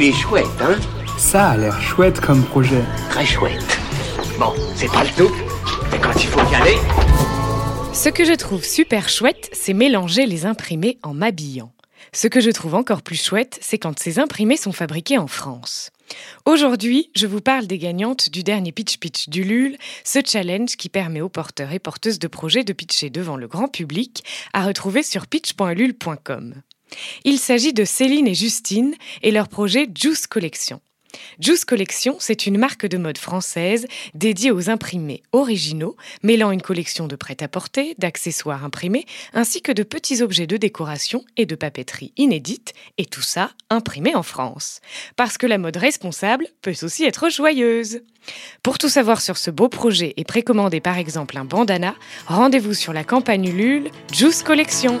Il est chouette, hein Ça a l'air chouette comme projet. Très chouette. Bon, c'est pas le tout, mais quand il faut y aller... Ce que je trouve super chouette, c'est mélanger les imprimés en m'habillant. Ce que je trouve encore plus chouette, c'est quand ces imprimés sont fabriqués en France. Aujourd'hui, je vous parle des gagnantes du dernier Pitch Pitch du LUL, ce challenge qui permet aux porteurs et porteuses de projets de pitcher devant le grand public, à retrouver sur pitch.lul.com. Il s'agit de Céline et Justine et leur projet Juice Collection. Juice Collection, c'est une marque de mode française dédiée aux imprimés originaux, mêlant une collection de prêt-à-porter, d'accessoires imprimés, ainsi que de petits objets de décoration et de papeterie inédite, et tout ça imprimé en France. Parce que la mode responsable peut aussi être joyeuse. Pour tout savoir sur ce beau projet et précommander par exemple un bandana, rendez-vous sur la campagne Ulule Juice Collection.